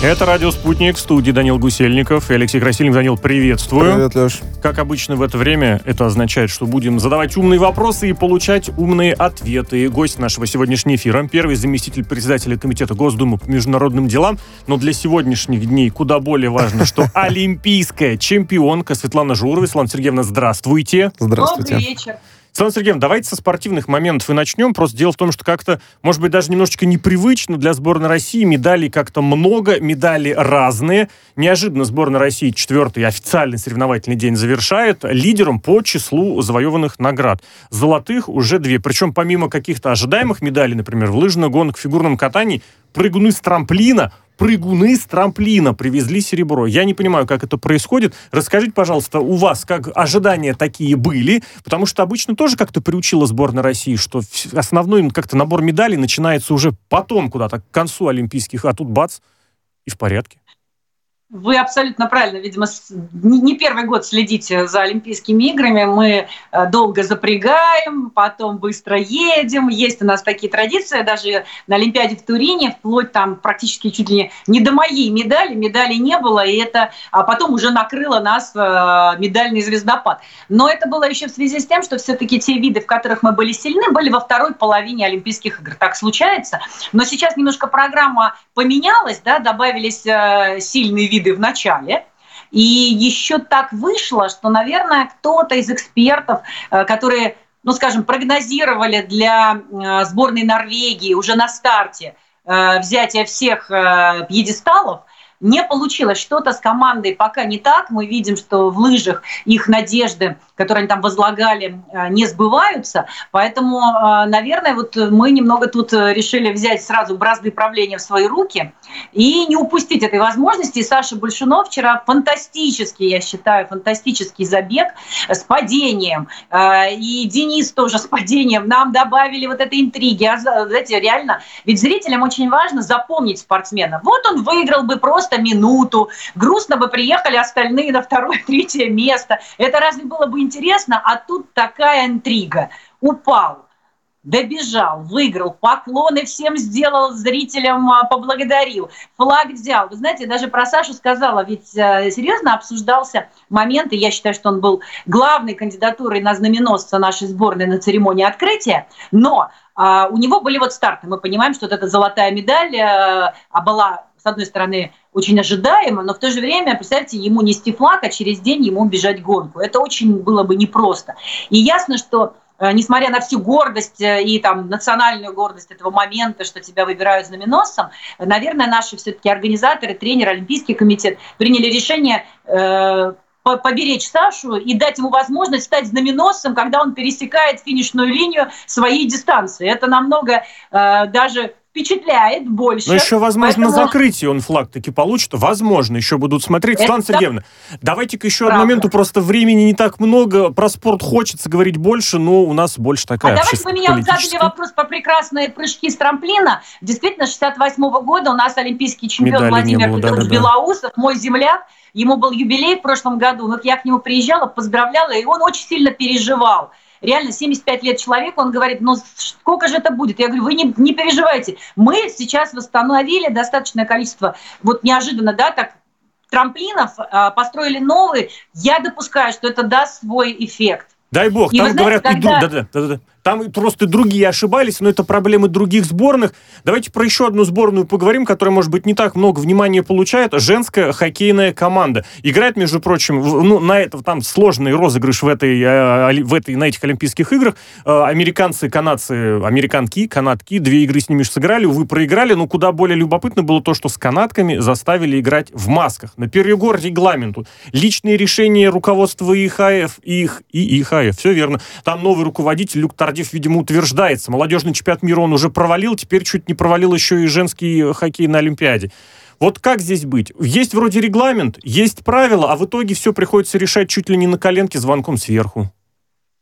Это «Радио Спутник» в студии Данил Гусельников и Алексей Красильников. Данил, приветствую. Привет, Леш. Как обычно в это время, это означает, что будем задавать умные вопросы и получать умные ответы. Гость нашего сегодняшнего эфира – первый заместитель председателя Комитета Госдумы по международным делам. Но для сегодняшних дней куда более важно, что олимпийская чемпионка Светлана Журова. Светлана Сергеевна, здравствуйте. Здравствуйте. Добрый вечер. Светлана Сергеевна, давайте со спортивных моментов и начнем. Просто дело в том, что как-то, может быть, даже немножечко непривычно для сборной России. Медалей как-то много, медали разные. Неожиданно сборная России четвертый официальный соревновательный день завершает лидером по числу завоеванных наград. Золотых уже две. Причем помимо каких-то ожидаемых медалей, например, в лыжных гонках, фигурном катании, прыгуны с трамплина – прыгуны с трамплина привезли серебро. Я не понимаю, как это происходит. Расскажите, пожалуйста, у вас как ожидания такие были? Потому что обычно тоже как-то приучила сборная России, что основной как-то набор медалей начинается уже потом куда-то, к концу Олимпийских, а тут бац, и в порядке. Вы абсолютно правильно, видимо, не первый год следите за Олимпийскими играми. Мы э, долго запрягаем, потом быстро едем. Есть у нас такие традиции. Даже на Олимпиаде в Турине, вплоть там практически чуть ли не до моей медали, медали не было, и это а потом уже накрыло нас э, медальный звездопад. Но это было еще в связи с тем, что все-таки те виды, в которых мы были сильны, были во второй половине Олимпийских игр. Так случается. Но сейчас немножко программа поменялась, да, добавились э, сильные виды виды в начале. И еще так вышло, что, наверное, кто-то из экспертов, э, которые, ну, скажем, прогнозировали для э, сборной Норвегии уже на старте э, взятие всех пьедесталов, не получилось что-то с командой пока не так. Мы видим, что в лыжах их надежды которые они там возлагали, э, не сбываются. Поэтому, э, наверное, вот мы немного тут э, решили взять сразу бразды правления в свои руки и не упустить этой возможности. И Саша Большунов вчера фантастический, я считаю, фантастический забег с падением. И Денис тоже с падением. Нам добавили вот этой интриги. А, знаете, реально, ведь зрителям очень важно запомнить спортсмена. Вот он выиграл бы просто минуту, грустно бы приехали остальные на второе, третье место. Это разве было бы интересно, а тут такая интрига. Упал, добежал, выиграл, поклоны всем сделал, зрителям а, поблагодарил, флаг взял. Вы знаете, даже про Сашу сказала, ведь э, серьезно обсуждался момент, и я считаю, что он был главной кандидатурой на знаменосца нашей сборной на церемонии открытия, но а, у него были вот старты. Мы понимаем, что вот эта золотая медаль а, была, с одной стороны, очень ожидаемо, но в то же время, представьте, ему нести флаг, а через день ему бежать гонку. Это очень было бы непросто. И ясно, что э, несмотря на всю гордость э, и там национальную гордость этого момента, что тебя выбирают знаменосцем, наверное, наши все-таки организаторы, тренер, Олимпийский комитет приняли решение э, поберечь Сашу и дать ему возможность стать знаменосцем, когда он пересекает финишную линию своей дистанции. Это намного э, даже впечатляет больше. Но еще, возможно, Поэтому... на закрытии он флаг таки получит. Возможно, еще будут смотреть. Светлана. Сергеевна, давайте-ка еще Правда. одну моменту. Просто времени не так много. Про спорт хочется говорить больше, но у нас больше такая А давайте вы меня задали вопрос по прекрасные прыжки с трамплина. Действительно, 68 -го года у нас олимпийский чемпион Медали Владимир было, Петрович да, да, Белоусов, мой земляк, Ему был юбилей в прошлом году. Вот я к нему приезжала, поздравляла, и он очень сильно переживал реально 75 лет человеку, он говорит, ну сколько же это будет? Я говорю, вы не, не переживайте, мы сейчас восстановили достаточное количество, вот неожиданно, да, так трамплинов, а, построили новые, я допускаю, что это даст свой эффект. Дай бог, и там знаете, говорят, когда... да, да, да, да, там просто другие ошибались, но это проблемы других сборных. Давайте про еще одну сборную поговорим, которая, может быть, не так много внимания получает. Женская хоккейная команда. Играет, между прочим, ну, на это там сложный розыгрыш в этой, э, в этой, на этих Олимпийских играх. Э, американцы, канадцы, американки, канадки, две игры с ними сыграли, увы, проиграли, но куда более любопытно было то, что с канадками заставили играть в масках. На перегор регламенту. Личные решения руководства ИХФ, их и ИХФ, все верно. Там новый руководитель Люк Тарди Кардив, видимо, утверждается. Молодежный чемпионат мира он уже провалил, теперь чуть не провалил еще и женский хоккей на Олимпиаде. Вот как здесь быть? Есть вроде регламент, есть правила, а в итоге все приходится решать чуть ли не на коленке звонком сверху.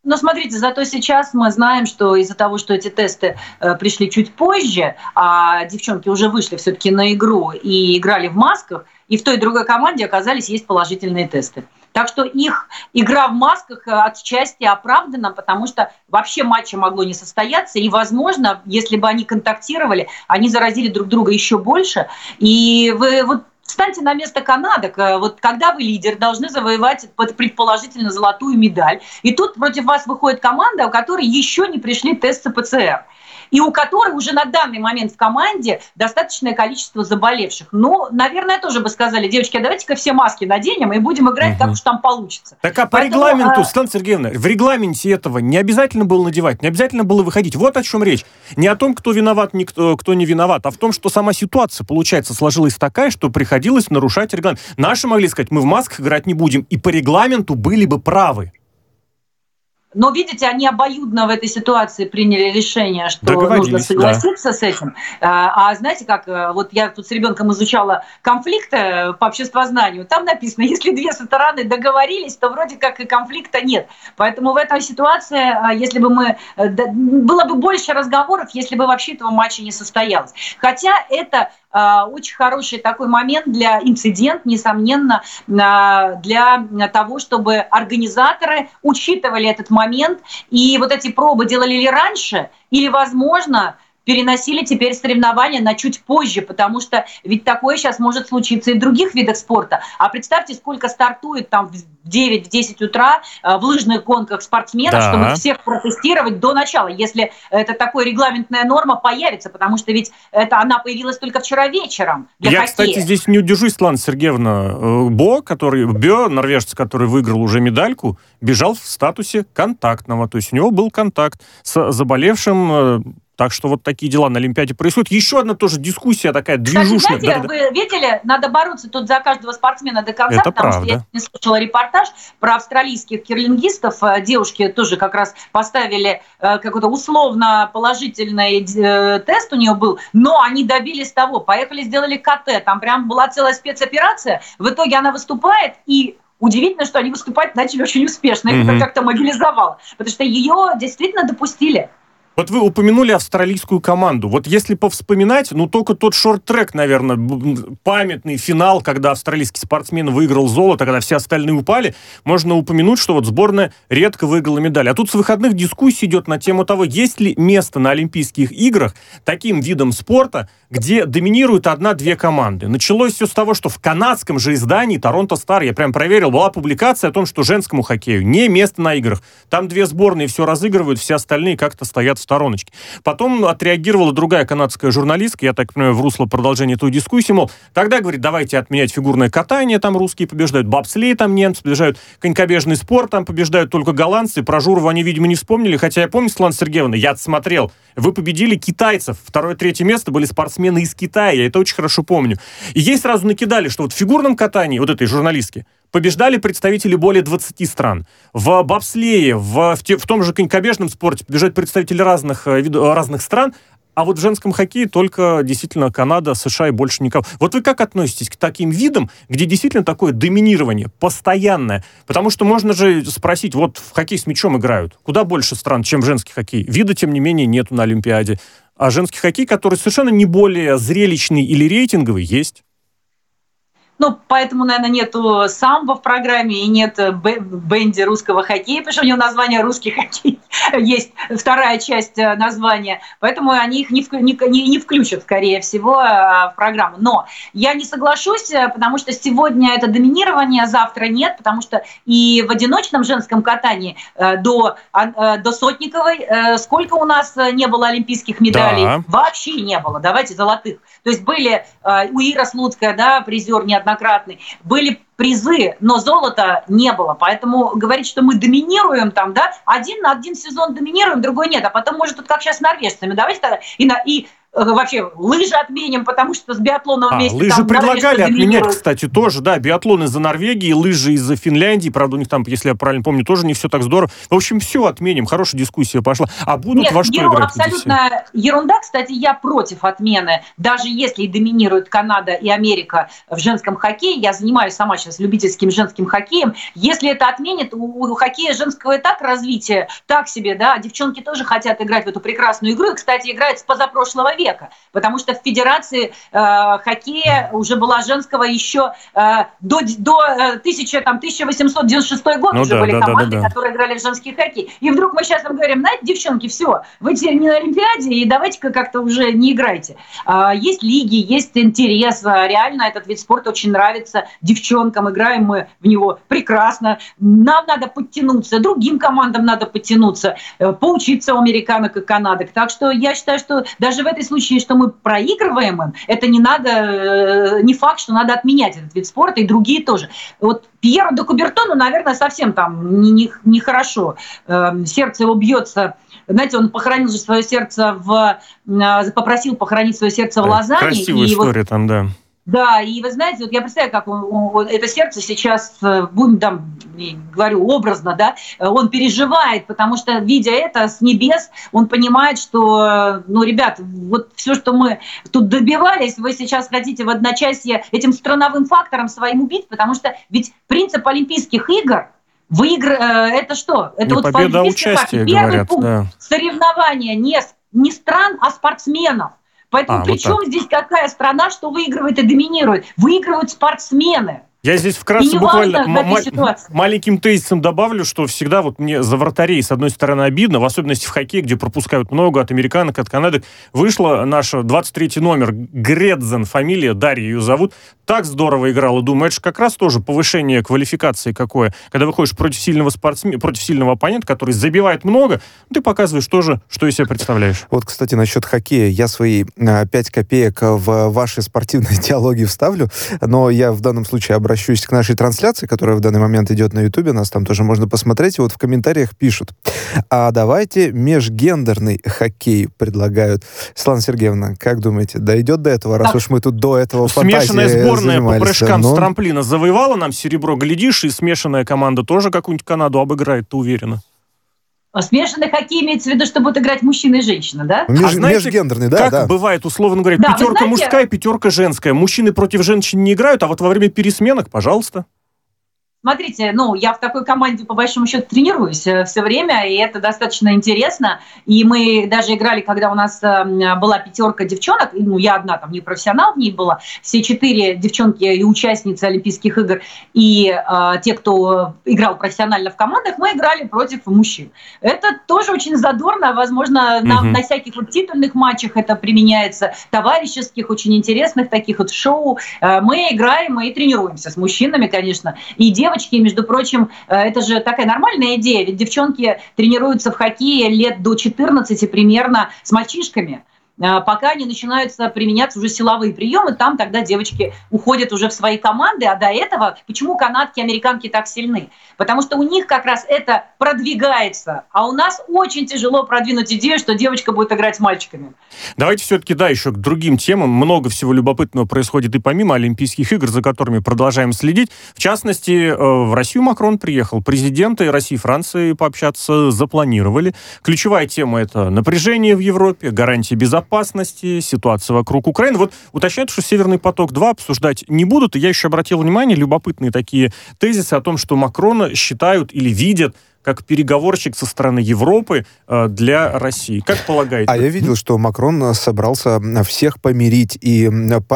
Но смотрите, зато сейчас мы знаем, что из-за того, что эти тесты э, пришли чуть позже, а девчонки уже вышли все-таки на игру и играли в масках, и в той и другой команде оказались есть положительные тесты. Так что их игра в масках э, отчасти оправдана, потому что вообще матча могло не состояться. И, возможно, если бы они контактировали, они заразили друг друга еще больше. И вы вот Встаньте на место Канады. Вот когда вы лидер, должны завоевать предположительно золотую медаль. И тут против вас выходит команда, у которой еще не пришли тесты ПЦР и у которой уже на данный момент в команде достаточное количество заболевших. Ну, наверное, тоже бы сказали, девочки, а давайте-ка все маски наденем и будем играть, угу. как уж там получится. Так а по Поэтому, регламенту, а... Светлана Сергеевна, в регламенте этого не обязательно было надевать, не обязательно было выходить. Вот о чем речь. Не о том, кто виноват, никто, кто не виноват, а в том, что сама ситуация, получается, сложилась такая, что приходилось нарушать регламент. Наши могли сказать, мы в масках играть не будем, и по регламенту были бы правы. Но, видите, они обоюдно в этой ситуации приняли решение, что нужно согласиться да. с этим. А, а знаете, как э, вот я тут с ребенком изучала конфликты э, по обществознанию, там написано, если две стороны договорились, то вроде как и конфликта нет. Поэтому в этой ситуации, а, если бы мы... Э, было бы больше разговоров, если бы вообще этого матча не состоялось. Хотя это очень хороший такой момент для инцидент, несомненно, а, для того, чтобы организаторы учитывали этот момент. И вот эти пробы делали ли раньше, или, возможно, переносили теперь соревнования на чуть позже, потому что ведь такое сейчас может случиться и в других видах спорта. А представьте, сколько стартует там в 9-10 утра э, в лыжных гонках спортсменов, да. чтобы всех протестировать до начала, если это такая регламентная норма появится, потому что ведь это она появилась только вчера вечером для Я, хоккея. кстати, здесь не удержусь, Светлана Сергеевна. Э, Бо, который, Бё, норвежец, который выиграл уже медальку, бежал в статусе контактного, то есть у него был контакт с заболевшим э, так что вот такие дела на Олимпиаде происходят. Еще одна тоже дискуссия такая движущая. Кстати, знаете, да, вы видели, надо бороться тут за каждого спортсмена до конца, Это потому правда. что я не слышала репортаж про австралийских кирлингистов. Э, девушки тоже как раз поставили э, какой-то условно положительный э, тест у нее был, но они добились того, поехали, сделали КТ, там прям была целая спецоперация. В итоге она выступает и Удивительно, что они выступать начали очень успешно. Mm-hmm. Это как-то мобилизовало. Потому что ее действительно допустили. Вот вы упомянули австралийскую команду. Вот если повспоминать, ну только тот шорт-трек, наверное, памятный финал, когда австралийский спортсмен выиграл золото, когда все остальные упали, можно упомянуть, что вот сборная редко выиграла медаль. А тут с выходных дискуссий идет на тему того, есть ли место на Олимпийских играх таким видом спорта, где доминируют одна-две команды. Началось все с того, что в канадском же издании Торонто Стар, я прям проверил, была публикация о том, что женскому хоккею не место на играх. Там две сборные все разыгрывают, все остальные как-то стоят в стороночке. Потом отреагировала другая канадская журналистка, я так понимаю, в русло продолжения той дискуссии, мол, тогда, говорит, давайте отменять фигурное катание, там русские побеждают, бобслей там немцы побеждают, конькобежный спорт там побеждают только голландцы, про Журова они, видимо, не вспомнили, хотя я помню, Светлана Сергеевна, я смотрел, вы победили китайцев, второе-третье место были спортсмены из Китая, я это очень хорошо помню. И ей сразу накидали, что вот в фигурном катании, вот этой журналистки, побеждали представители более 20 стран. В бобслее, в, в, те, в том же конькобежном спорте побеждают представители разных, э, разных стран, а вот в женском хоккее только действительно Канада, США и больше никого. Вот вы как относитесь к таким видам, где действительно такое доминирование постоянное? Потому что можно же спросить, вот в хоккей с мячом играют. Куда больше стран, чем в женский хоккей? Вида, тем не менее, нету на Олимпиаде. А женский хоккей, который совершенно не более зрелищный или рейтинговый, есть. Ну, поэтому, наверное, нету самбо в программе и нет бенди русского хоккея, потому что у него название «Русский хоккей». Есть вторая часть э, названия. Поэтому они их не, в, не, не включат, скорее всего, э, в программу. Но я не соглашусь, э, потому что сегодня это доминирование, завтра нет, потому что и в одиночном женском катании до, а, до Сотниковой сколько у нас не было олимпийских медалей? Да. Вообще не было. Давайте золотых. То есть были у Ира Слуцкая, да, призер неоднократный неоднократный, были призы, но золота не было. Поэтому говорить, что мы доминируем там, да, один на один сезон доминируем, другой нет. А потом, может, тут как сейчас с норвежцами. Давайте тогда и, на, и вообще лыжи отменим, потому что с биатлоном а, вместе... Лыжи предлагали отменять, кстати, тоже, да, биатлон из-за Норвегии, лыжи из-за Финляндии, правда, у них там, если я правильно помню, тоже не все так здорово. В общем, все отменим, хорошая дискуссия пошла. А будут Нет, во что еру, играть? абсолютно ерунда, кстати, я против отмены, даже если и доминируют Канада и Америка в женском хоккее, я занимаюсь сама сейчас любительским женским хоккеем, если это отменит, у, у хоккея женского и так развитие, так себе, да, девчонки тоже хотят играть в эту прекрасную игру, и, кстати, играют с позапрошлого века, потому что в Федерации э, хоккея уже была женского еще э, до, до э, 1000, там, 1896 год ну, уже да, были да, команды, да, да, которые играли в женский хоккей. И вдруг мы сейчас им говорим, знаете, девчонки, все, вы теперь не на Олимпиаде, и давайте-ка как-то уже не играйте. Э, есть лиги, есть интерес, реально этот вид спорта очень нравится девчонкам, играем мы в него прекрасно. Нам надо подтянуться, другим командам надо подтянуться, э, поучиться у американок и канадок. Так что я считаю, что даже в этой случае, что мы проигрываем им, это не надо, э, не факт, что надо отменять этот вид спорта, и другие тоже. Вот Пьеру де Кубертону, наверное, совсем там нехорошо. Не, не эм, Сердце его бьется знаете, он похоронил же свое сердце в... Э, попросил похоронить свое сердце в Лозанне. Красивая история вот, там, да. Да, и вы знаете, вот я представляю, как он, он, это сердце сейчас, э, будем там, говорю образно, да, он переживает, потому что, видя это с небес, он понимает, что, ну, ребят, вот все, что мы тут добивались, вы сейчас хотите в одночасье этим страновым фактором своим убить, потому что ведь принцип Олимпийских игр Выигр... Э, это что? Это не вот победа, а участие, Первый говорят, пункт. Да. Соревнования не, не стран, а спортсменов. Поэтому а, при вот чем так. здесь какая страна, что выигрывает и доминирует? Выигрывают спортсмены. Я здесь вкратце буквально маленьким тезисом добавлю, что всегда вот мне за вратарей, с одной стороны, обидно, в особенности в хоккее, где пропускают много от американок, от Канады. Вышла наша 23 номер, Гредзен, фамилия, Дарья ее зовут, так здорово играла. Думаю, это же как раз тоже повышение квалификации какое. Когда выходишь против сильного спортсмена, против сильного оппонента, который забивает много, ты показываешь тоже, что из себя представляешь. Вот, кстати, насчет хоккея. Я свои 5 э, копеек в ваши спортивные диалоги вставлю, но я в данном случае обращаюсь обращусь к нашей трансляции, которая в данный момент идет на Ютубе, нас там тоже можно посмотреть, и вот в комментариях пишут, а давайте межгендерный хоккей предлагают. Светлана Сергеевна, как думаете, дойдет до этого, раз так. уж мы тут до этого Смешанная сборная по прыжкам но... с трамплина завоевала нам серебро, глядишь, и смешанная команда тоже какую-нибудь Канаду обыграет, ты уверена? Смешанный хоккей имеется в виду, что будут играть мужчина и женщина, да? Меж, а знаете, межгендерный, да? Как да. бывает, условно говоря, да, пятерка знаете... мужская, пятерка женская. Мужчины против женщин не играют, а вот во время пересменок, пожалуйста. Смотрите, ну, я в такой команде, по большому счету, тренируюсь э, все время, и это достаточно интересно. И мы даже играли, когда у нас э, была пятерка девчонок, ну, я одна там не профессионал в ней была, все четыре девчонки и участницы Олимпийских игр, и э, те, кто играл профессионально в командах, мы играли против мужчин. Это тоже очень задорно, возможно, на, угу. на всяких вот титульных матчах это применяется, товарищеских, очень интересных таких вот шоу. Э, мы играем и тренируемся с мужчинами, конечно, и девочки девочки, между прочим, э, это же такая нормальная идея, ведь девчонки тренируются в хоккее лет до 14 примерно с мальчишками. Э, пока не начинаются применяться уже силовые приемы, там тогда девочки уходят уже в свои команды, а до этого почему канадки, американки так сильны? Потому что у них как раз это продвигается, а у нас очень тяжело продвинуть идею, что девочка будет играть с мальчиками. Давайте все-таки, да, еще к другим темам. Много всего любопытного происходит и помимо Олимпийских игр, за которыми продолжаем следить. В частности, э, в Россию Макрон приехал. Президенты России и Франции пообщаться запланировали. Ключевая тема — это напряжение в Европе, гарантии безопасности, безопасности, ситуация вокруг Украины. Вот уточняют, что «Северный поток-2» обсуждать не будут. И я еще обратил внимание, любопытные такие тезисы о том, что Макрона считают или видят как переговорщик со стороны Европы э, для России. Как полагаете? А я видел, что Макрон собрался всех помирить и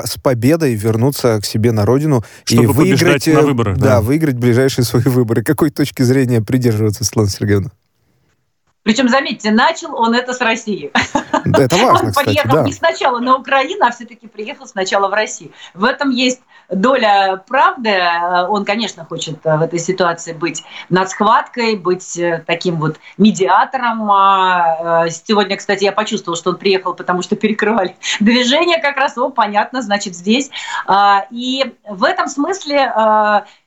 с победой вернуться к себе на родину Чтобы и выиграть на выборах. Да, да, выиграть ближайшие свои выборы. Какой точки зрения придерживаться, Светлана Сергеевна? Причем, заметьте, начал он это с России. Да, это важно, Он кстати, поехал да. не сначала на Украину, а все-таки приехал сначала в Россию. В этом есть доля правды. Он, конечно, хочет э, в этой ситуации быть над схваткой, быть э, таким вот медиатором. А, э, сегодня, кстати, я почувствовала, что он приехал, потому что перекрывали движение как раз. О, понятно, значит, здесь. А, и в этом смысле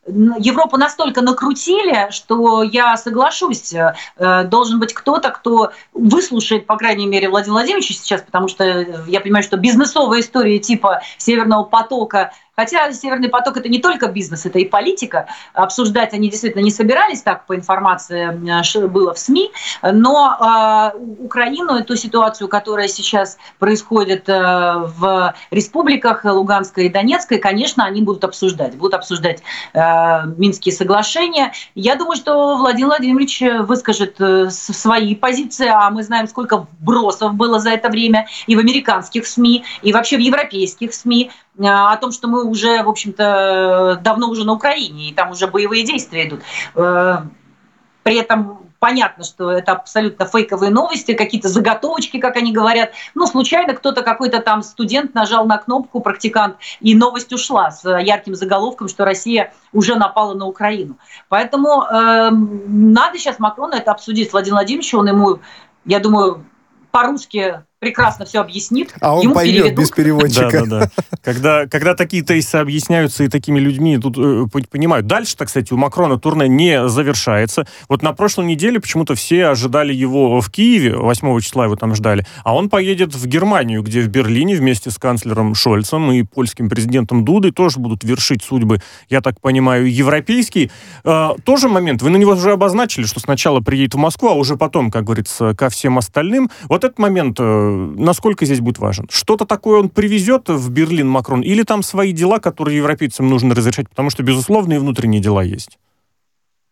Европу настолько накрутили, что я соглашусь, э, должен быть кто-то, кто выслушает, по крайней мере, Владимира Владимировича сейчас, потому что я понимаю, что бизнесовая история типа Северного потока Хотя Северный поток это не только бизнес, это и политика. Обсуждать они действительно не собирались, так по информации было в СМИ. Но э, Украину, эту ситуацию, которая сейчас происходит э, в республиках Луганской и Донецкой, конечно, они будут обсуждать. Будут обсуждать э, Минские соглашения. Я думаю, что Владимир Владимирович выскажет э, свои позиции, а мы знаем, сколько бросов было за это время и в американских СМИ, и вообще в европейских СМИ Э, о том, что мы уже, в общем-то, давно уже на Украине, и там уже боевые действия идут. Э, при этом понятно, что это абсолютно фейковые новости, какие-то заготовочки, как они говорят. Ну, случайно кто-то, какой-то там студент нажал на кнопку, практикант, и новость ушла с ярким заголовком, что Россия уже напала на Украину. Поэтому э, надо сейчас Макрону это обсудить с Владимиром Владимировичем, он ему, я думаю, по-русски прекрасно все объяснит. А он поймет переведут. без переводчика. Да, да, да. Когда, когда такие тейсы объясняются и такими людьми тут э, понимают. Дальше-то, кстати, у Макрона турне не завершается. Вот на прошлой неделе почему-то все ожидали его в Киеве, 8 числа его там ждали, а он поедет в Германию, где в Берлине вместе с канцлером Шольцем и польским президентом Дудой тоже будут вершить судьбы, я так понимаю, европейские. Э, тоже момент, вы на него уже обозначили, что сначала приедет в Москву, а уже потом, как говорится, ко всем остальным. Вот этот момент э, насколько здесь будет важен? Что-то такое он привезет в Берлин Макрон или там свои дела, которые европейцам нужно разрешать, потому что, безусловно, и внутренние дела есть?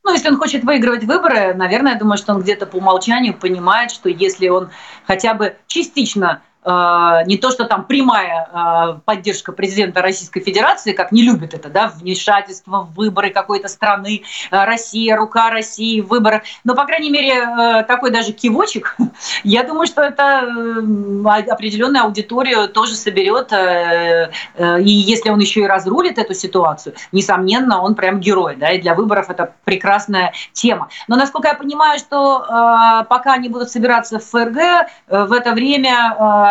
Ну, если он хочет выигрывать выборы, наверное, я думаю, что он где-то по умолчанию понимает, что если он хотя бы частично не то, что там прямая э, поддержка президента Российской Федерации, как не любит это, да, вмешательство в выборы какой-то страны, э, Россия, рука России в выборах, но, по крайней мере, такой даже кивочек, я думаю, что это определенная аудитория тоже соберет, и если он еще и разрулит эту ситуацию, несомненно, он прям герой, да, и для выборов это прекрасная тема. Но, насколько я понимаю, что пока они будут собираться в ФРГ, в это время Э,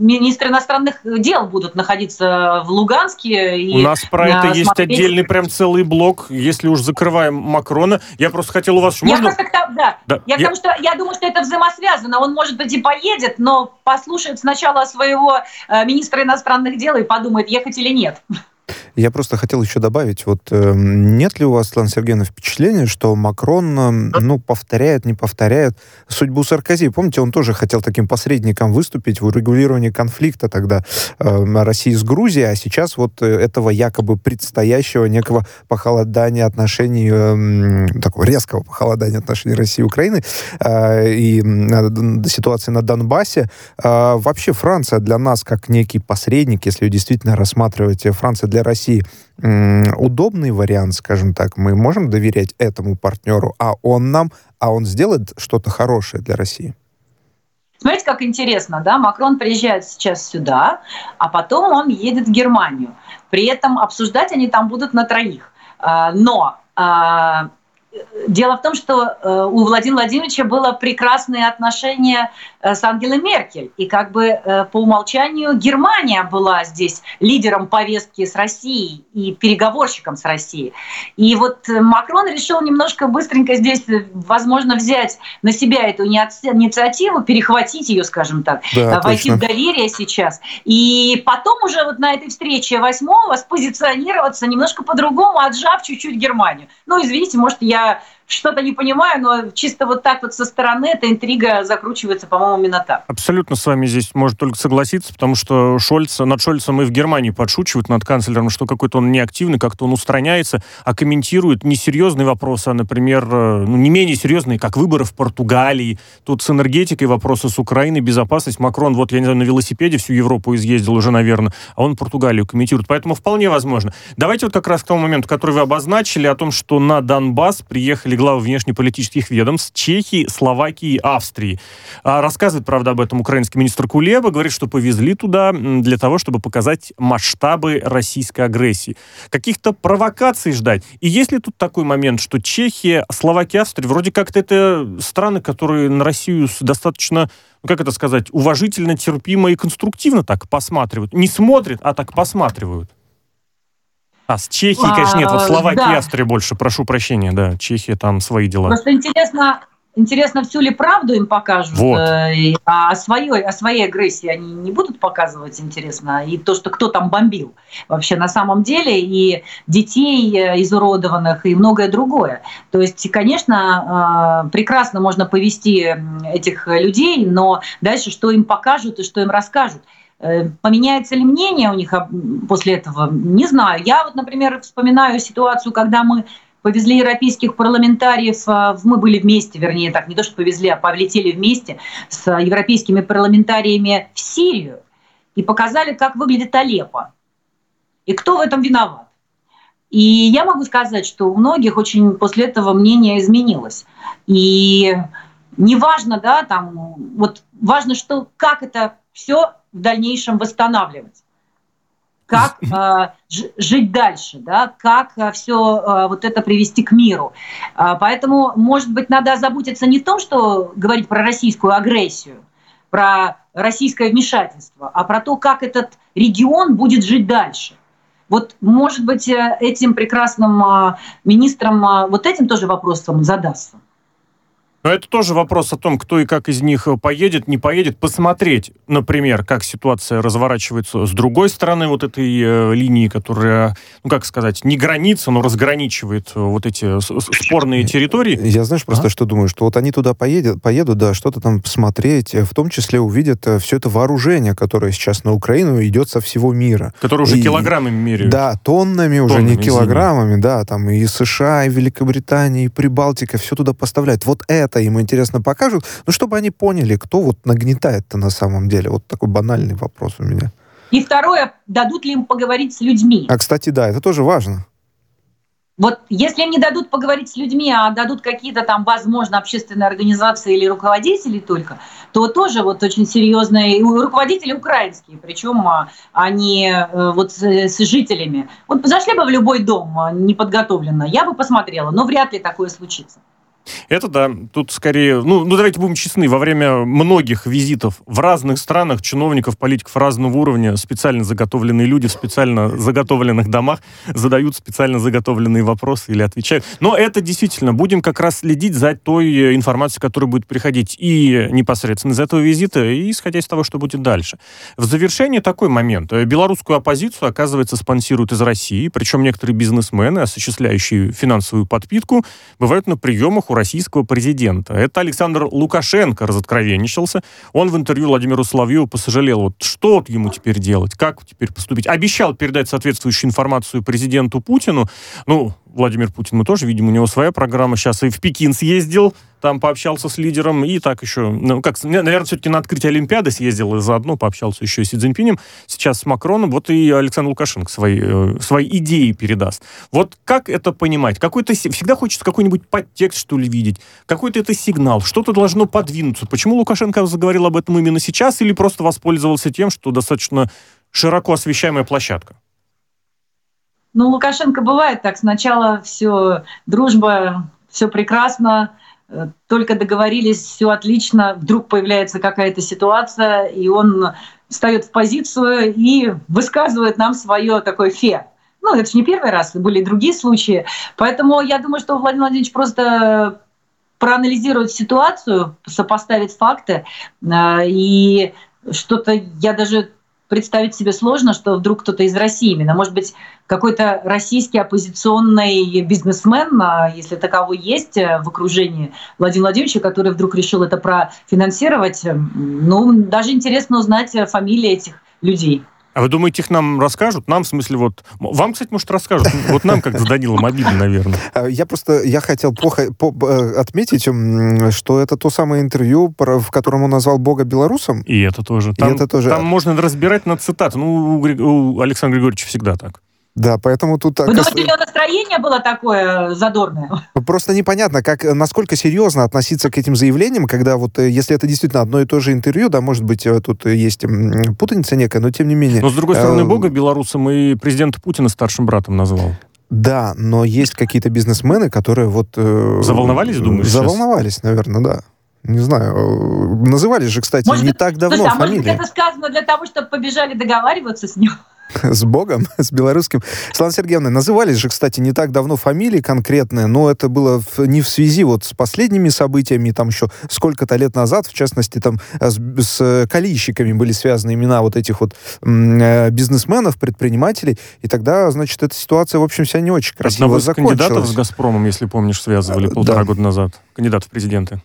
министры иностранных дел будут находиться в Луганске. И У нас про это смотреть... есть отдельный прям целый блок, если уж закрываем Макрона. Я просто хотел у вас... Я можно... просто, да, да. Я, я... Потому что я думаю, что это взаимосвязано. Он, может быть, и поедет, но послушает сначала своего э, министра иностранных дел и подумает, ехать или нет. Я просто хотел еще добавить, вот э, нет ли у вас, Светлана Сергеевна, впечатления, что Макрон, э, ну, повторяет, не повторяет судьбу Саркози? Помните, он тоже хотел таким посредником выступить в урегулировании конфликта тогда э, России с Грузией, а сейчас вот э, этого якобы предстоящего некого похолодания отношений, э, такого резкого похолодания отношений России и Украины э, и э, ситуации на Донбассе. Э, вообще Франция для нас как некий посредник, если ее действительно рассматривать, э, Франция для России удобный вариант, скажем так. Мы можем доверять этому партнеру, а он нам, а он сделает что-то хорошее для России. Смотрите, как интересно, да, Макрон приезжает сейчас сюда, а потом он едет в Германию. При этом обсуждать они там будут на троих. А, но а, Дело в том, что э, у Владимира Владимировича было прекрасное отношение э, с Ангелой Меркель. И как бы э, по умолчанию Германия была здесь лидером повестки с Россией и переговорщиком с Россией. И вот Макрон решил немножко быстренько здесь, возможно, взять на себя эту инициативу, перехватить ее, скажем так, да, войти точно. в доверие сейчас. И потом уже вот на этой встрече восьмого спозиционироваться немножко по-другому, отжав чуть-чуть Германию. Ну, извините, может, я что-то не понимаю, но чисто вот так вот со стороны эта интрига закручивается, по-моему, именно так. Абсолютно с вами здесь может только согласиться, потому что Шольц, над Шольцем и в Германии подшучивают над канцлером, что какой-то он неактивный, как-то он устраняется, а комментирует несерьезные вопросы, а, например, э, ну, не менее серьезные, как выборы в Португалии. Тут с энергетикой вопросы с Украиной, безопасность. Макрон, вот, я не знаю, на велосипеде всю Европу изъездил уже, наверное, а он Португалию комментирует. Поэтому вполне возможно. Давайте вот как раз к тому моменту, который вы обозначили, о том, что на Донбасс приехали главы внешнеполитических ведомств Чехии, Словакии и Австрии. А, рассказывает, правда, об этом украинский министр Кулеба, говорит, что повезли туда для того, чтобы показать масштабы российской агрессии. Каких-то провокаций ждать. И есть ли тут такой момент, что Чехия, Словакия, Австрия, вроде как-то это страны, которые на Россию достаточно ну, как это сказать, уважительно, терпимо и конструктивно так посматривают. Не смотрят, а так посматривают. А с Чехией, конечно, нет. Вот Словакия да. и Австрия больше, прошу прощения, да. Чехия там свои дела. Просто интересно, Интересно, всю ли правду им покажут, вот. э, а о своей, о своей агрессии они не будут показывать, интересно, и то, что кто там бомбил вообще на самом деле, и детей э, изуродованных, и многое другое. То есть, конечно, э, прекрасно можно повести этих людей, но дальше что им покажут и что им расскажут. Э, поменяется ли мнение у них после этого, не знаю. Я вот, например, вспоминаю ситуацию, когда мы повезли европейских парламентариев, а, мы были вместе, вернее, так, не то, что повезли, а полетели вместе с европейскими парламентариями в Сирию и показали, как выглядит Алеппо. И кто в этом виноват. И я могу сказать, что у многих очень после этого мнение изменилось. И неважно, да, там, вот важно, что, как это все в дальнейшем восстанавливать как э, жить дальше, да, как э, все э, вот это привести к миру. Э, поэтому, может быть, надо озаботиться не в том, что говорить про российскую агрессию, про российское вмешательство, а про то, как этот регион будет жить дальше. Вот, может быть, э, этим прекрасным э, министром вот этим тоже вопросом задастся. Но это тоже вопрос о том, кто и как из них поедет, не поедет. Посмотреть, например, как ситуация разворачивается с другой стороны вот этой э, линии, которая, ну как сказать, не граница, но разграничивает э, вот эти спорные территории. Я знаешь просто, а? что думаю, что вот они туда поедут, поедут, да, что-то там посмотреть, в том числе увидят э, все это вооружение, которое сейчас на Украину идет со всего мира. Которое уже и, килограммами меряют. Да, тоннами, тоннами уже, не килограммами, извини. да, там и США, и Великобритания, и Прибалтика, все туда поставляют. Вот это это им интересно покажут, ну, чтобы они поняли, кто вот нагнетает-то на самом деле. Вот такой банальный вопрос у меня. И второе, дадут ли им поговорить с людьми? А, кстати, да, это тоже важно. Вот если им не дадут поговорить с людьми, а дадут какие-то там, возможно, общественные организации или руководители только, то тоже вот очень серьезные руководители украинские, причем а, они э, вот с, с жителями. Вот зашли бы в любой дом а, неподготовленно, я бы посмотрела, но вряд ли такое случится. Это да. Тут скорее... Ну, ну, давайте будем честны. Во время многих визитов в разных странах чиновников, политиков разного уровня, специально заготовленные люди в специально заготовленных домах задают специально заготовленные вопросы или отвечают. Но это действительно... Будем как раз следить за той информацией, которая будет приходить и непосредственно из этого визита, и исходя из того, что будет дальше. В завершение такой момент. Белорусскую оппозицию, оказывается, спонсируют из России, причем некоторые бизнесмены, осуществляющие финансовую подпитку, бывают на приемах у российского президента. Это Александр Лукашенко разоткровенничался. Он в интервью Владимиру Соловьеву посожалел, вот что ему теперь делать, как теперь поступить. Обещал передать соответствующую информацию президенту Путину. Ну, Владимир Путин, мы тоже видим, у него своя программа. Сейчас и в Пекин съездил, там пообщался с лидером, и так еще, ну, как, наверное, все-таки на открытие Олимпиады съездил, и заодно пообщался еще с Си Цзиньпинем, сейчас с Макроном, вот и Александр Лукашенко свои, э, свои идеи передаст. Вот как это понимать? Какой-то, всегда хочется какой-нибудь подтекст, что ли, видеть, какой-то это сигнал, что-то должно подвинуться. Почему Лукашенко заговорил об этом именно сейчас, или просто воспользовался тем, что достаточно широко освещаемая площадка? Ну, Лукашенко бывает так. Сначала все дружба, все прекрасно, э, только договорились, все отлично, вдруг появляется какая-то ситуация, и он встает в позицию и высказывает нам свое такое фе. Ну, это же не первый раз, были другие случаи. Поэтому я думаю, что Владимир Владимирович просто проанализирует ситуацию, сопоставит факты, э, и что-то я даже представить себе сложно, что вдруг кто-то из России именно, может быть, какой-то российский оппозиционный бизнесмен, а если таковой есть э, в окружении Владимира Владимировича, который вдруг решил это профинансировать, ну, даже интересно узнать фамилии этих людей. А вы думаете, их нам расскажут? Нам, в смысле, вот... Вам, кстати, может, расскажут. Вот нам, как с Данилом, обидно, наверное. А, я просто... Я хотел плохо по, э, отметить, что это то самое интервью, в котором он назвал Бога белорусом. И это тоже. Там, И это тоже. Там можно разбирать на цитаты. Ну, у, у Александра Григорьевича всегда так. Да, поэтому тут... Вы думаете, у него настроение было такое задорное? Просто непонятно, как, насколько серьезно относиться к этим заявлениям, когда вот, э, если это действительно одно и то же интервью, да, может быть, э, тут есть путаница некая, но тем не менее... Но, с другой стороны, э, Бога белорусом и президента Путина старшим братом назвал. Да, но есть какие-то бизнесмены, которые вот... Заволновались, думаешь? Заволновались, сейчас? наверное, да. Не знаю. Назывались же, кстати, может, не так давно слушай, а фамилии. Может быть, это сказано для того, чтобы побежали договариваться с ним? С Богом, с белорусским. Слава Сергеевна, назывались же, кстати, не так давно фамилии конкретные, но это было не в связи вот с последними событиями, там еще сколько-то лет назад, в частности, там с, с калийщиками были связаны имена вот этих вот э, бизнесменов, предпринимателей, и тогда, значит, эта ситуация, в общем, вся не очень красиво Одного закончилась. кандидатов с «Газпромом», если помнишь, связывали э, полтора да. года назад. Кандидат в президенты.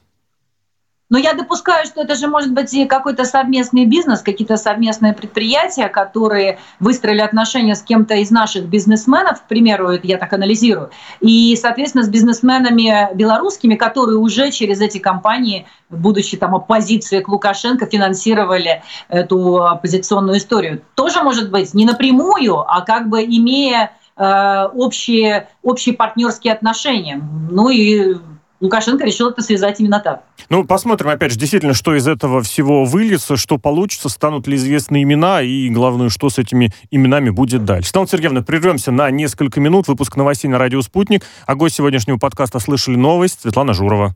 Но я допускаю, что это же может быть и какой-то совместный бизнес, какие-то совместные предприятия, которые выстроили отношения с кем-то из наших бизнесменов, к примеру, это я так анализирую, и, соответственно, с бизнесменами белорусскими, которые уже через эти компании, будучи там оппозицией к Лукашенко, финансировали эту оппозиционную историю. Тоже может быть не напрямую, а как бы имея э, общие, общие партнерские отношения. Ну и Лукашенко решил это связать именно так. Ну, посмотрим, опять же, действительно, что из этого всего выльется, что получится, станут ли известны имена, и, главное, что с этими именами будет дальше. Светлана Сергеевна, прервемся на несколько минут. Выпуск новостей на радио «Спутник». А гость сегодняшнего подкаста «Слышали новость» Светлана Журова.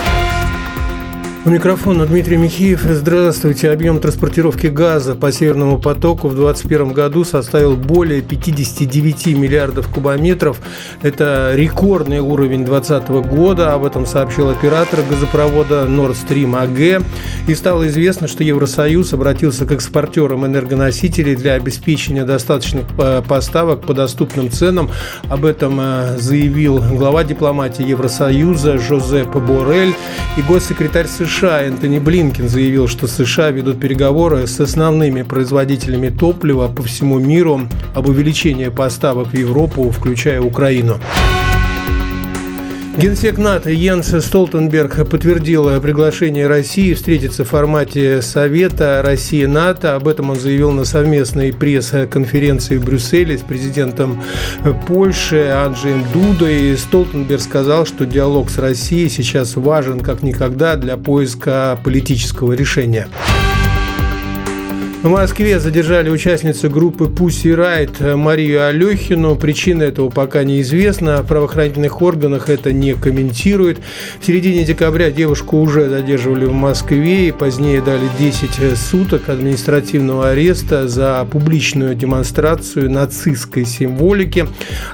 У микрофона Дмитрий Михеев. Здравствуйте. Объем транспортировки газа по Северному потоку в 2021 году составил более 59 миллиардов кубометров. Это рекордный уровень 2020 года. Об этом сообщил оператор газопровода Nord Stream AG. И стало известно, что Евросоюз обратился к экспортерам энергоносителей для обеспечения достаточных э, поставок по доступным ценам. Об этом э, заявил глава дипломатии Евросоюза Жозеп Борель и госсекретарь США США Энтони Блинкин заявил, что США ведут переговоры с основными производителями топлива по всему миру об увеличении поставок в Европу, включая Украину. Генсек НАТО Йенс Столтенберг подтвердил приглашение России встретиться в формате Совета России-НАТО. Об этом он заявил на совместной пресс-конференции в Брюсселе с президентом Польши Анджеем Дудой. Столтенберг сказал, что диалог с Россией сейчас важен как никогда для поиска политического решения. В Москве задержали участницу группы Pussy Riot Марию Алехину. Причина этого пока неизвестна. В правоохранительных органах это не комментируют. В середине декабря девушку уже задерживали в Москве и позднее дали 10 суток административного ареста за публичную демонстрацию нацистской символики.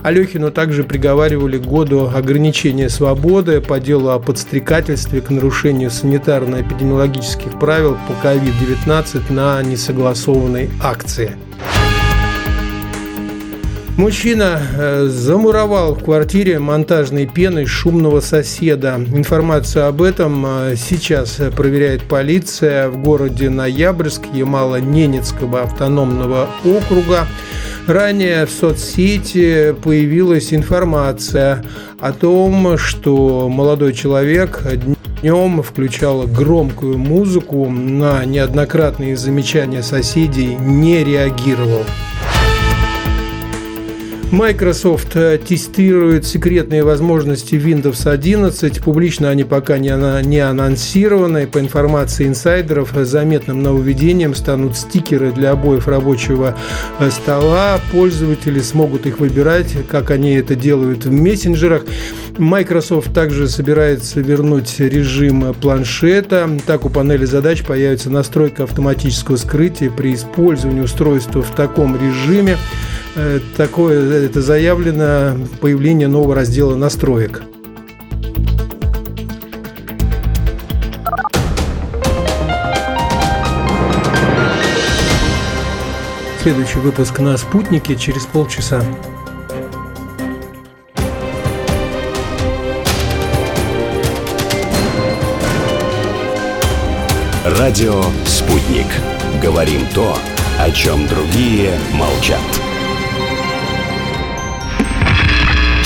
Алехину также приговаривали к году ограничения свободы по делу о подстрекательстве к нарушению санитарно-эпидемиологических правил по COVID-19 на несогласие согласованной акции. Мужчина э, замуровал в квартире монтажной пеной шумного соседа. Информацию об этом э, сейчас проверяет полиция в городе Ноябрьск Ямало-Ненецкого автономного округа. Ранее в соцсети появилась информация о том, что молодой человек днем включал громкую музыку, на неоднократные замечания соседей не реагировал. Microsoft э, тестирует секретные возможности Windows 11. Публично они пока не, не анонсированы. По информации инсайдеров, заметным нововведением станут стикеры для обоев рабочего э, стола. Пользователи смогут их выбирать, как они это делают в мессенджерах. Microsoft также собирается вернуть режим планшета. Так у панели задач появится настройка автоматического скрытия при использовании устройства в таком режиме. Э, такое это заявлено появление нового раздела настроек. Следующий выпуск на спутнике через полчаса. Радио «Спутник». Говорим то, о чем другие молчат.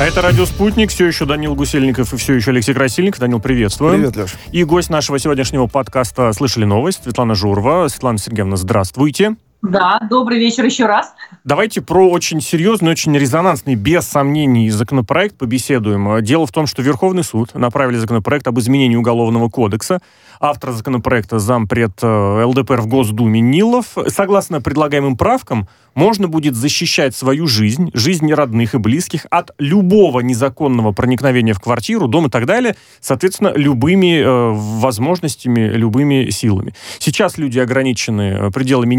А это «Радио Спутник», все еще Данил Гусельников и все еще Алексей Красильников. Данил, приветствую. Привет, Леш. И гость нашего сегодняшнего подкаста «Слышали новость» Светлана Журова. Светлана Сергеевна, здравствуйте. Да, добрый вечер еще раз. Давайте про очень серьезный, очень резонансный, без сомнений, законопроект побеседуем. Дело в том, что Верховный суд направили законопроект об изменении Уголовного кодекса. Автор законопроекта зампред э, ЛДПР в Госдуме Нилов. Согласно предлагаемым правкам, можно будет защищать свою жизнь, жизнь родных и близких от любого незаконного проникновения в квартиру, дом и так далее, соответственно, любыми э, возможностями, любыми силами. Сейчас люди ограничены э, пределами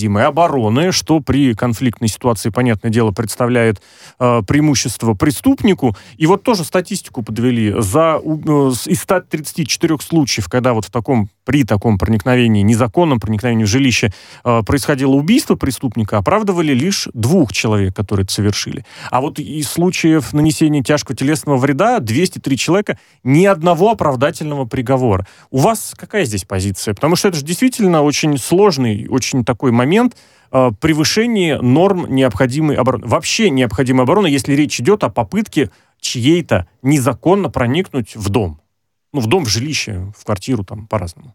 необходимой обороны, что при конфликтной ситуации, понятное дело, представляет э, преимущество преступнику. И вот тоже статистику подвели. За, э, из 134 случаев, когда вот в таком, при таком проникновении, незаконном проникновении в жилище э, происходило убийство преступника, оправдывали лишь двух человек, которые это совершили. А вот из случаев нанесения тяжкого телесного вреда 203 человека, ни одного оправдательного приговора. У вас какая здесь позиция? Потому что это же действительно очень сложный, очень такой момент, э, превышение норм необходимой обороны. Вообще необходимой обороны, если речь идет о попытке чьей-то незаконно проникнуть в дом. Ну, в дом, в жилище, в квартиру, там, по-разному.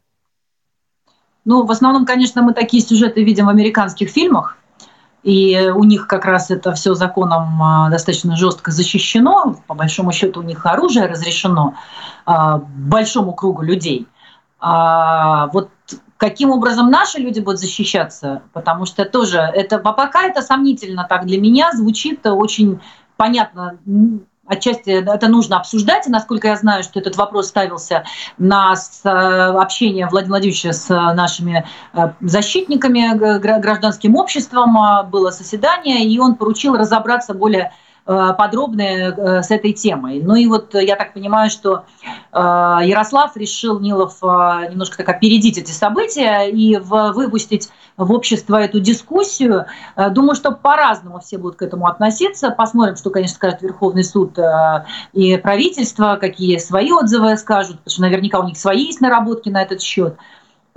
Ну, в основном, конечно, мы такие сюжеты видим в американских фильмах, и у них как раз это все законом а, достаточно жестко защищено. По большому счету у них оружие разрешено а, большому кругу людей. А вот каким образом наши люди будут защищаться, потому что тоже это пока это сомнительно так для меня звучит очень понятно отчасти это нужно обсуждать. И насколько я знаю, что этот вопрос ставился на э, общение Владимира Владимировича с нашими э, защитниками, гражданским обществом, а, было заседание, и он поручил разобраться более Э, подробные э, с этой темой. Ну и вот я так понимаю, что э, Ярослав решил Нилов немножко так опередить эти события и выпустить в общество эту дискуссию. Думаю, что по-разному все будут к этому относиться. Посмотрим, что, конечно, скажет Верховный суд и правительство, какие свои отзывы скажут, потому что наверняка у них свои есть наработки на этот счет.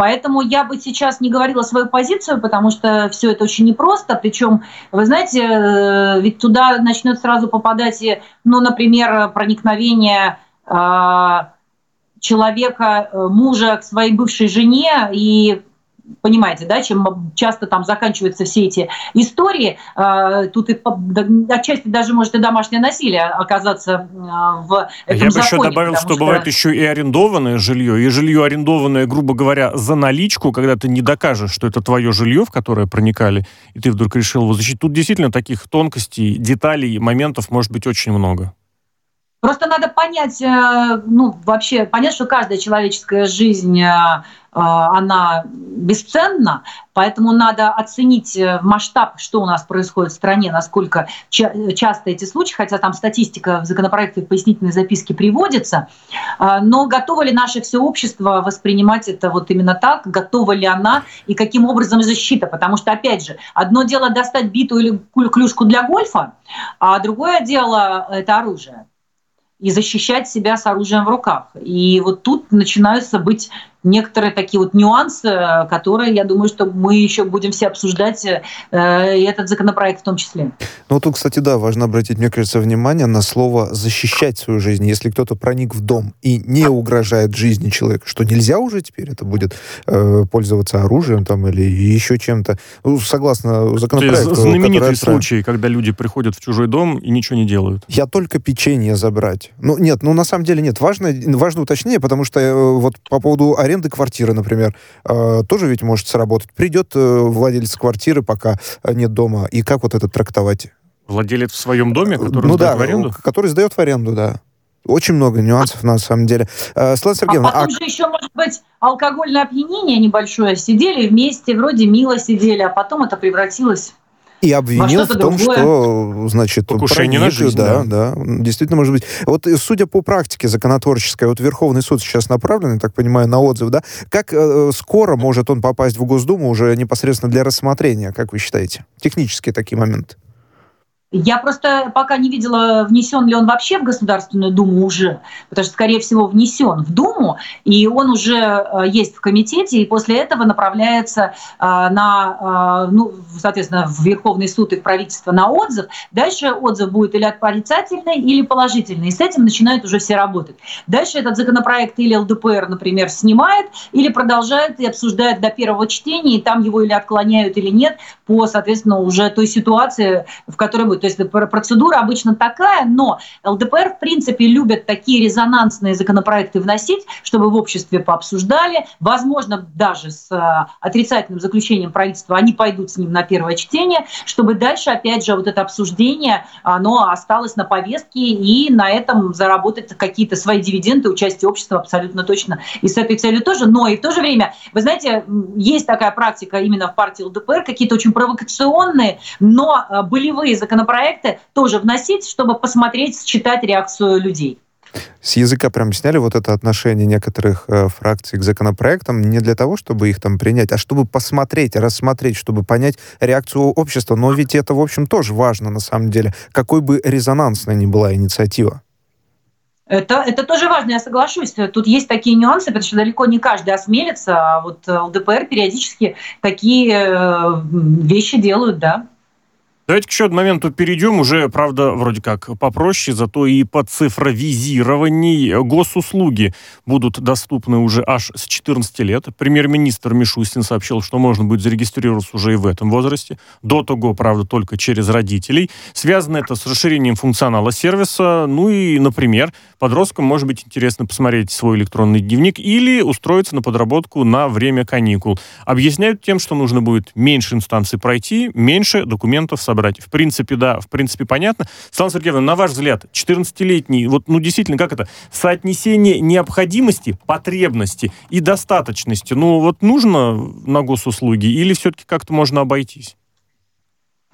Поэтому я бы сейчас не говорила свою позицию, потому что все это очень непросто. Причем, вы знаете, э, ведь туда начнет сразу попадать, ну, например, проникновение а, человека, э, мужа к своей бывшей жене и понимаете, да, чем часто там заканчиваются все эти истории. А, тут и отчасти даже может и домашнее насилие оказаться а, в этом Я законе, бы еще добавил, что, что бывает еще и арендованное жилье, и жилье арендованное, грубо говоря, за наличку, когда ты не докажешь, что это твое жилье, в которое проникали, и ты вдруг решил его защитить. Тут действительно таких тонкостей, деталей, моментов может быть очень много. Просто надо понять, э, ну, вообще понять, что каждая человеческая жизнь, э, э, она бесценна, поэтому надо оценить масштаб, что у нас происходит в стране, насколько часто эти случаи, хотя там статистика в законопроекте в пояснительной записке приводится, но готово ли наше все общество воспринимать это вот именно так, готова ли она и каким образом защита, потому что, опять же, одно дело достать биту или клюшку для гольфа, а другое дело – это оружие и защищать себя с оружием в руках. И вот тут начинаются быть некоторые такие вот нюансы, которые, я думаю, что мы еще будем все обсуждать, э, и этот законопроект в том числе. Ну, тут, кстати, да, важно обратить, мне кажется, внимание на слово «защищать свою жизнь». Если кто-то проник в дом и не угрожает жизни человека, что нельзя уже теперь это будет э, пользоваться оружием там или еще чем-то, ну, согласно законопроекту. Знаменитый случай, когда люди приходят в чужой дом и ничего не делают. Я только печенье забрать. Ну, нет, ну, на самом деле нет. Важно, важно уточнение, потому что э, вот по поводу аренды квартиры, например, э, тоже ведь может сработать. Придет э, владелец квартиры, пока нет дома, и как вот это трактовать? Владелец в своем доме, который ну, сдает да, в аренду? который сдает в аренду, да. Очень много нюансов, на самом деле. Э, Светлана Сергеевна... А потом а... же еще, может быть, алкогольное опьянение небольшое. Сидели вместе, вроде мило сидели, а потом это превратилось и обвинил в том, другое. что, значит, покушение на жизнь, да, да, да, действительно может быть. Вот э, судя по практике законотворческой, вот Верховный суд сейчас направлен, я так понимаю, на отзыв, да, как э, скоро может он попасть в Госдуму уже непосредственно для рассмотрения, как вы считаете? Технические такие моменты. Я просто пока не видела, внесен ли он вообще в Государственную Думу уже, потому что, скорее всего, внесен в Думу, и он уже э, есть в комитете, и после этого направляется э, на, э, ну, соответственно, в Верховный суд и в правительство на отзыв. Дальше отзыв будет или отрицательный, или положительный, и с этим начинают уже все работать. Дальше этот законопроект или ЛДПР, например, снимает, или продолжает и обсуждает до первого чтения, и там его или отклоняют, или нет, по, соответственно, уже той ситуации, в которой будет. То есть процедура обычно такая, но ЛДПР, в принципе, любят такие резонансные законопроекты вносить, чтобы в обществе пообсуждали. Возможно, даже с э, отрицательным заключением правительства они пойдут с ним на первое чтение, чтобы дальше, опять же, вот это обсуждение, оно осталось на повестке, и на этом заработать какие-то свои дивиденды, участие общества абсолютно точно. И с этой целью тоже. Но и в то же время, вы знаете, есть такая практика именно в партии ЛДПР, какие-то очень провокационные, но э, болевые законопроекты проекты тоже вносить, чтобы посмотреть, считать реакцию людей. С языка прям сняли вот это отношение некоторых э, фракций к законопроектам не для того, чтобы их там принять, а чтобы посмотреть, рассмотреть, чтобы понять реакцию общества. Но ведь это, в общем, тоже важно на самом деле, какой бы резонансной ни была инициатива. Это, это тоже важно, я соглашусь. Тут есть такие нюансы, потому что далеко не каждый осмелится, а вот ЛДПР периодически такие э, вещи делают, да. Давайте к еще одному моменту перейдем. Уже, правда, вроде как попроще, зато и по цифровизировании госуслуги будут доступны уже аж с 14 лет. Премьер-министр Мишустин сообщил, что можно будет зарегистрироваться уже и в этом возрасте. До того, правда, только через родителей. Связано это с расширением функционала сервиса. Ну и, например, подросткам может быть интересно посмотреть свой электронный дневник или устроиться на подработку на время каникул. Объясняют тем, что нужно будет меньше инстанций пройти, меньше документов собрать брать. В принципе, да, в принципе, понятно. Светлана Сергеевна, на ваш взгляд, 14-летний, вот, ну, действительно, как это, соотнесение необходимости, потребности и достаточности, ну, вот нужно на госуслуги или все-таки как-то можно обойтись?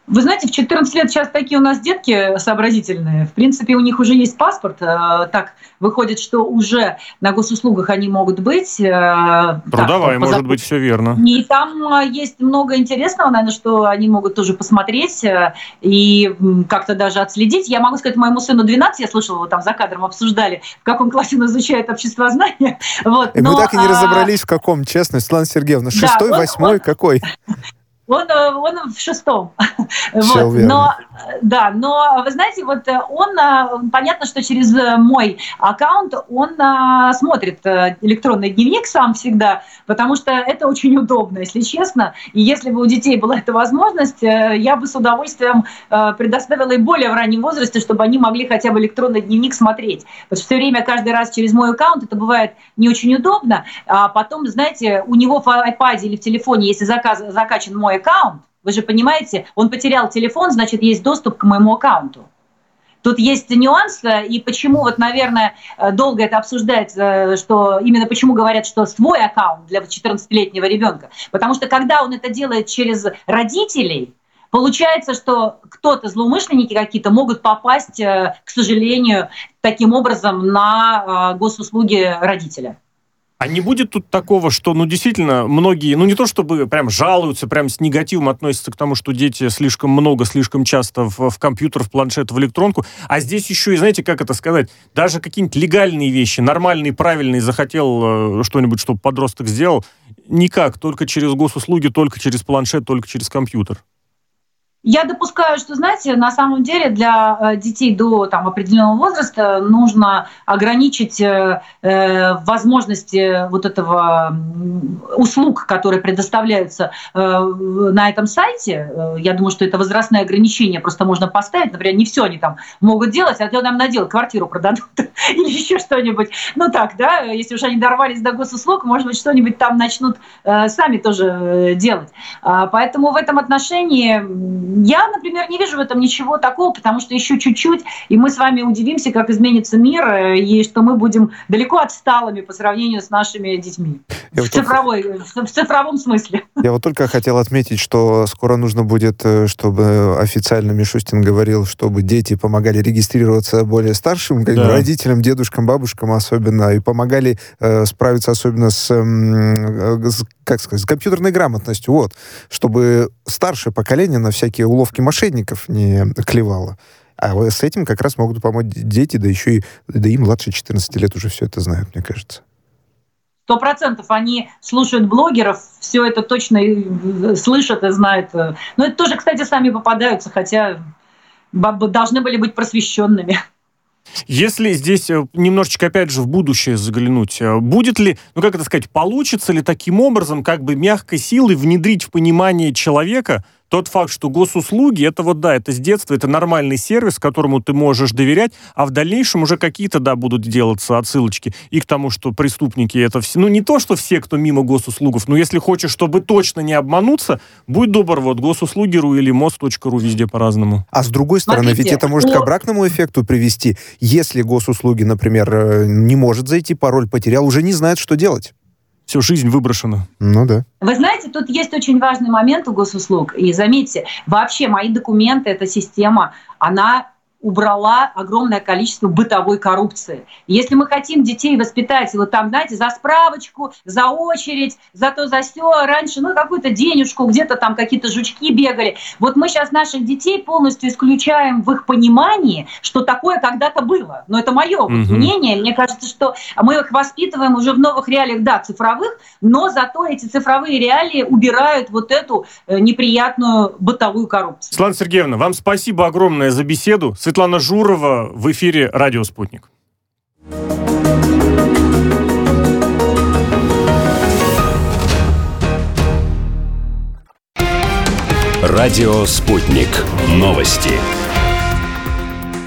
Вы знаете, в 14 лет сейчас такие у нас детки сообразительные. В принципе, у них уже есть паспорт. Э, так выходит, что уже на госуслугах они могут быть. Трудовая, так, может быть, все верно. И там э, есть много интересного, наверное, что они могут тоже посмотреть э, и как-то даже отследить. Я могу сказать, моему сыну 12, я слышала, его там за кадром обсуждали, в каком классе он изучает обществознание. Вот, и но, мы так и не а, разобрались, в каком, честно, Светлана Сергеевна, шестой, да, восьмой, какой? Он, э, он в шестом. вот. Но, да, но вы знаете, вот э, он, э, понятно, что через мой аккаунт он смотрит электронный дневник сам всегда, потому что это очень удобно, если честно. И если бы у детей была эта возможность, я бы с удовольствием предоставила и более в раннем возрасте, чтобы они могли хотя бы электронный дневник смотреть. Потому что все время, каждый раз через мой аккаунт это бывает не очень удобно. А потом, знаете, у него в iPad или в телефоне, если заказ, закачан мой аккаунт, вы же понимаете, он потерял телефон, значит, есть доступ к моему аккаунту. Тут есть нюанс, и почему, вот, наверное, долго это обсуждается, что именно почему говорят, что свой аккаунт для 14-летнего ребенка. Потому что когда он это делает через родителей, получается, что кто-то, злоумышленники какие-то, могут попасть, э, к сожалению, таким образом на э, госуслуги родителя. А не будет тут такого, что, ну, действительно, многие, ну, не то чтобы прям жалуются, прям с негативом относятся к тому, что дети слишком много, слишком часто в, в компьютер, в планшет, в электронку, а здесь еще и, знаете, как это сказать, даже какие-нибудь легальные вещи, нормальные, правильные, захотел э, что-нибудь, чтобы подросток сделал, никак, только через госуслуги, только через планшет, только через компьютер. Я допускаю, что, знаете, на самом деле для э, детей до там, определенного возраста нужно ограничить э, э возможности вот этого услуг, которые предоставляются э, на этом сайте. Э, я думаю, что это возрастное ограничение просто можно поставить. Например, не все они там могут делать, а то нам надел квартиру продадут или еще что-нибудь. Ну так, да, если уж они дорвались до госуслуг, может быть, что-нибудь там начнут э, сами тоже делать. А, поэтому в этом отношении я, например, не вижу в этом ничего такого, потому что еще чуть-чуть, и мы с вами удивимся, как изменится мир, э, и что мы будем далеко отсталыми по сравнению с нашими детьми. в, вот цифровой, только... в цифровом смысле. Я вот только хотел отметить, что скоро нужно будет, э, чтобы официально Мишустин говорил, чтобы дети помогали регистрироваться более старшим, да. родителям, дедушкам, бабушкам особенно, и помогали э, справиться особенно с, э, с, как сказать, с компьютерной грамотностью, вот, чтобы старшее поколение на уловки мошенников не клевала. А с этим как раз могут помочь дети, да еще и да и младше 14 лет уже все это знают, мне кажется. Сто процентов они слушают блогеров, все это точно слышат и знают. Но это тоже, кстати, сами попадаются, хотя должны были быть просвещенными. Если здесь э, немножечко, опять же, в будущее заглянуть, э, будет ли, ну как это сказать, получится ли таким образом как бы мягкой силой внедрить в понимание человека тот факт, что госуслуги, это вот, да, это с детства, это нормальный сервис, которому ты можешь доверять, а в дальнейшем уже какие-то, да, будут делаться отсылочки и к тому, что преступники это все, ну не то, что все, кто мимо госуслугов, но если хочешь, чтобы точно не обмануться, будь добр, вот госуслуги.ру или мост.ру везде по-разному. А с другой стороны, Смотрите, ведь это может к обратному эффекту привести. Если госуслуги, например, э, не может зайти, пароль потерял, уже не знает, что делать всю жизнь выброшена. Ну да. Вы знаете, тут есть очень важный момент у госуслуг. И заметьте, вообще мои документы, эта система, она убрала огромное количество бытовой коррупции. Если мы хотим детей воспитать, вот там, знаете, за справочку, за очередь, за то, за все, раньше, ну, какую-то денежку, где-то там какие-то жучки бегали. Вот мы сейчас наших детей полностью исключаем в их понимании, что такое когда-то было. Но это мое угу. мнение. Мне кажется, что мы их воспитываем уже в новых реалиях, да, цифровых, но зато эти цифровые реалии убирают вот эту э, неприятную бытовую коррупцию. Светлана Сергеевна, вам спасибо огромное за беседу. Светлана Журова в эфире «Радио Спутник». Радио «Спутник». Новости.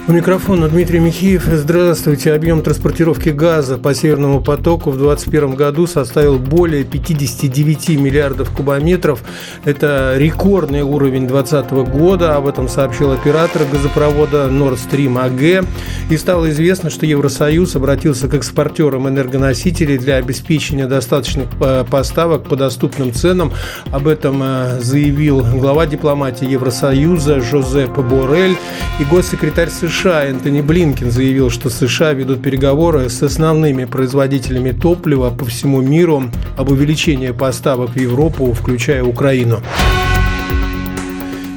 У микрофона Дмитрий Михеев. Здравствуйте. Объем транспортировки газа по Северному потоку в 2021 году составил более 59 миллиардов кубометров. Это рекордный уровень 2020 года. Об этом сообщил оператор газопровода Nord Stream AG. И стало известно, что Евросоюз обратился к экспортерам энергоносителей для обеспечения достаточных э, поставок по доступным ценам. Об этом э, заявил глава дипломатии Евросоюза Жозеп Борель и госсекретарь США США Энтони Блинкин заявил, что США ведут переговоры с основными производителями топлива по всему миру об увеличении поставок в Европу, включая Украину.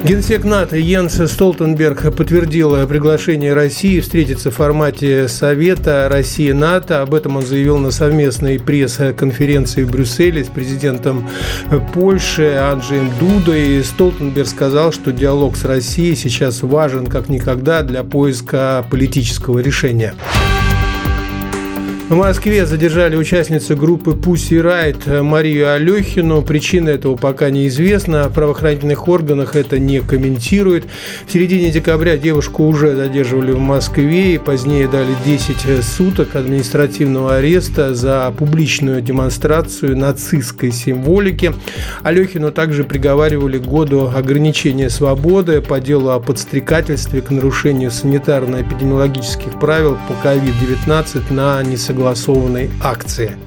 Генсек НАТО Йенс Столтенберг подтвердил приглашение России встретиться в формате Совета России-НАТО. Об этом он заявил на совместной пресс-конференции в Брюсселе с президентом Польши Анджеем Дудой. Столтенберг сказал, что диалог с Россией сейчас важен как никогда для поиска политического решения. В Москве задержали участницу группы Pussy Riot Марию Алехину. Причина этого пока неизвестна. В правоохранительных органах это не комментируют. В середине декабря девушку уже задерживали в Москве и позднее дали 10 суток административного ареста за публичную демонстрацию нацистской символики. Алехину также приговаривали году ограничения свободы по делу о подстрекательстве к нарушению санитарно-эпидемиологических правил по COVID-19 на несогласие согласованной акции.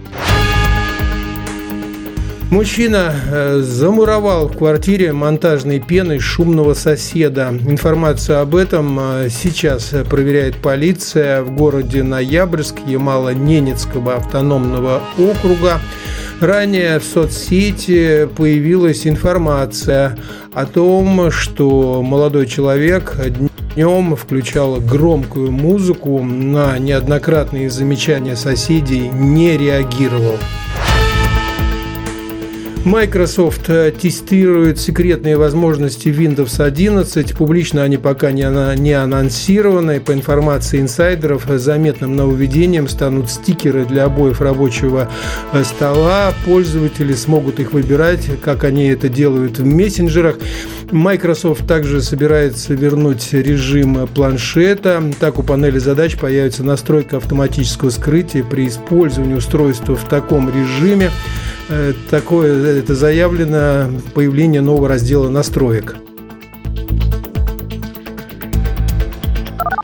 Мужчина э, замуровал в квартире монтажной пеной шумного соседа. Информацию об этом э, сейчас проверяет полиция в городе Ноябрьск Ямало-Ненецкого автономного округа. Ранее в соцсети появилась информация о том, что молодой человек днем включал громкую музыку, на неоднократные замечания соседей не реагировал. Microsoft э, тестирует секретные возможности Windows 11. Публично они пока не, не анонсированы. По информации инсайдеров, заметным нововведением станут стикеры для обоев рабочего э, стола. Пользователи смогут их выбирать, как они это делают в мессенджерах. Microsoft также собирается вернуть режим планшета. Так у панели задач появится настройка автоматического скрытия при использовании устройства в таком режиме. Э, такое это заявлено появление нового раздела настроек.